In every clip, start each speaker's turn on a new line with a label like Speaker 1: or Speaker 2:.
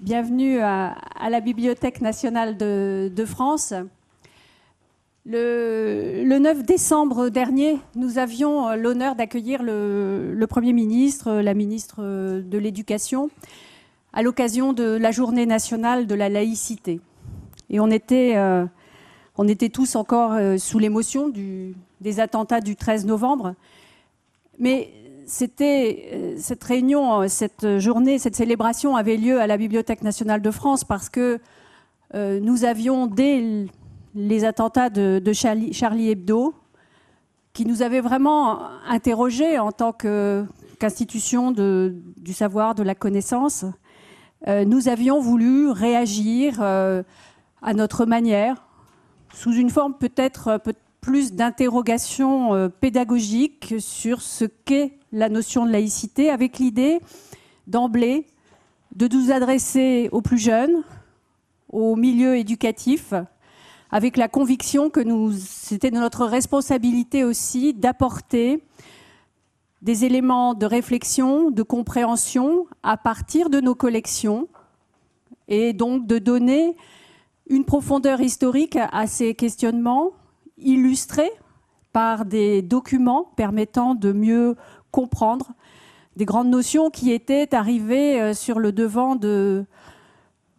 Speaker 1: Bienvenue à, la Bibliothèque nationale de, France. Le, 9 décembre dernier, nous avions l'honneur d'accueillir le, Premier ministre, la ministre de l'Éducation, à l'occasion de la journée nationale de la laïcité. Et on était, euh, on était tous encore euh, sous l'émotion des attentats du 13 novembre. Mais c'était euh, cette réunion, euh, cette journée, cette célébration avait lieu à la Bibliothèque nationale de France parce que euh, nous avions, dès les attentats de, Charlie, Hebdo, qui nous avaient vraiment interrogés en tant qu'institution du savoir, de la connaissance, nous avions voulu réagir à notre manière, sous une forme peut-être plus d'interrogations pédagogiques sur ce qu'est la notion de laïcité avec l'idée d'emblée de nous adresser aux plus jeunes, aux milieux éducatifs, avec la conviction que c'était de notre responsabilité aussi d'apporter des éléments de réflexion, de compréhension à partir de nos collections et donc de donner une profondeur historique à ces questionnements illustrés par des documents permettant de mieux comprendre des grandes notions qui étaient arrivées euh, sur le devant de,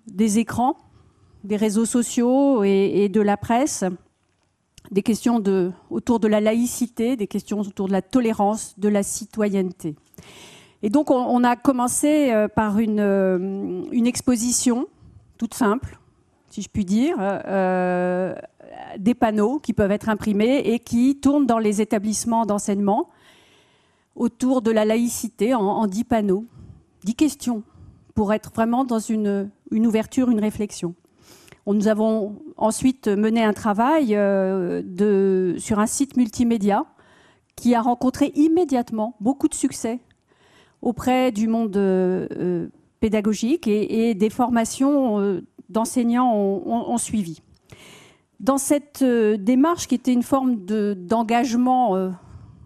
Speaker 1: des écrans, des réseaux sociaux et, de la presse, des questions de, autour de la laïcité, des questions autour de la tolérance, de la citoyenneté. Et donc on, a commencé euh, par une, euh, une, exposition toute simple, si je puis dire, des panneaux qui peuvent être imprimés et qui tournent dans les établissements d'enseignement autour de la laïcité en, dix panneaux, dix questions, pour être vraiment dans une, ouverture, une réflexion. Nous avons ensuite mené un travail euh, sur un site multimédia qui a rencontré immédiatement beaucoup de succès auprès du monde euh, pédagogique et, des formations euh, d'enseignants ont, suivi. Dans cette démarche qui était une forme d'engagement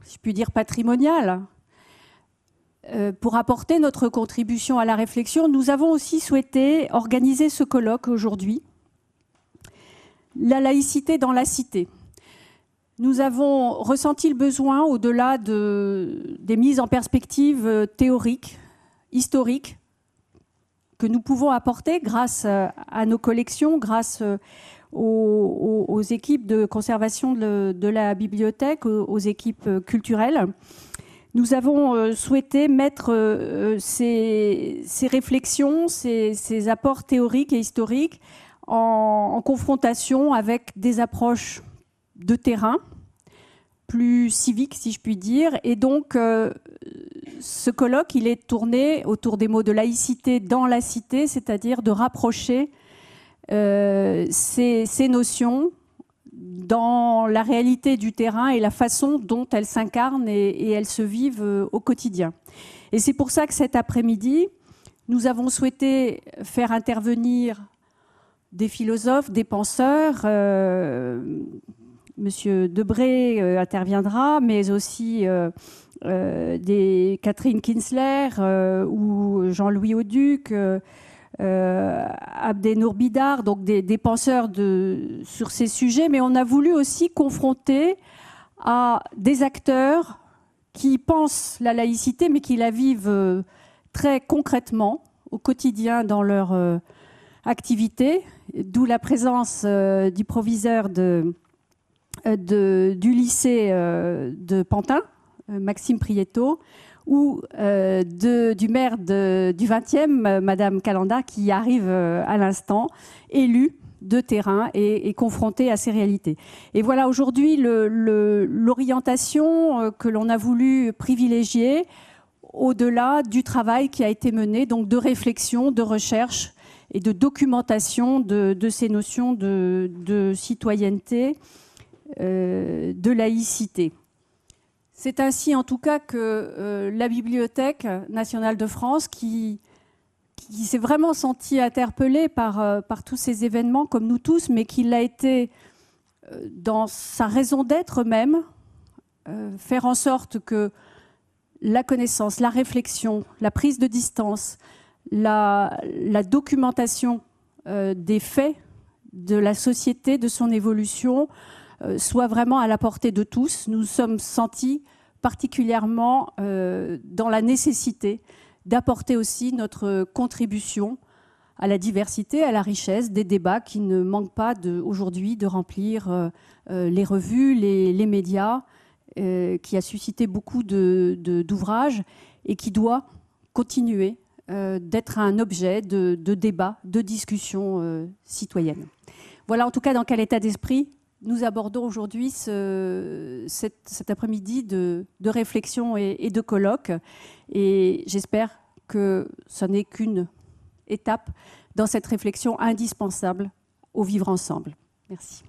Speaker 1: si je puis dire, patrimonial, euh, pour apporter notre contribution à la réflexion, nous avons aussi souhaité organiser ce colloque aujourd'hui, La laïcité dans la cité. Nous avons ressenti le besoin, au-delà de, des mises en perspective théoriques, historiques, que nous pouvons apporter grâce à nos collections, grâce aux, équipes de conservation de, la bibliothèque, aux, équipes culturelles. Nous avons euh, souhaité mettre euh, ces, réflexions, ces, apports théoriques et historiques en, confrontation avec des approches de terrain, plus civiques si je puis dire. Et donc, euh, ce colloque, il est tourné autour des mots de laïcité dans la cité, c'est-à-dire de rapprocher euh, ces, notions dans la réalité du terrain et la façon dont elles s'incarnent et, elles se vivent euh, au quotidien. Et c'est pour ça que cet après-midi, nous avons souhaité faire intervenir des philosophes, des penseurs. Euh, Monsieur Debré interviendra, mais aussi des Catherine Kinsler ou Jean-Louis Auduc, euh, Abdenour Bidar, donc des, penseurs sur ces sujets, mais on a voulu aussi confronter à des acteurs qui pensent la laïcité, mais qui la vivent euh, très concrètement au quotidien dans leur euh, activité, d'où la présence du proviseur de, du lycée de Pantin, Maxime Prieto, ou euh, du maire du 20e, Madame Calanda, qui arrive euh, à l'instant, élue de terrain et, confrontée à ces réalités. Et voilà aujourd'hui l'orientation euh, que l'on a voulu privilégier au-delà du travail qui a été mené, donc de réflexion, de recherche et de documentation de, ces notions de, citoyenneté, de laïcité. C'est ainsi en tout cas que euh, la Bibliothèque nationale de France, qui, s'est vraiment sentie interpellée euh, par, tous ces événements, comme nous tous, mais qui l'a été euh, dans sa raison d'être même, faire en sorte que la connaissance, la réflexion, la prise de distance, la, documentation des faits de la société, de son évolution, soit vraiment à la portée de tous. Nous sommes sentis particulièrement dans la nécessité d'apporter aussi notre contribution à la diversité, à la richesse des débats qui ne manquent pas aujourd'hui de remplir euh, euh, les revues, les, médias, euh, qui a suscité beaucoup d'ouvrages et qui doit continuer d'être un objet de, débat, de discussion citoyenne. Voilà en tout cas dans quel état d'esprit nous abordons aujourd'hui cet, après-midi de, réflexion et, et de colloque. Et j'espère que ce n'est qu'une étape dans cette réflexion indispensable au vivre ensemble. Merci.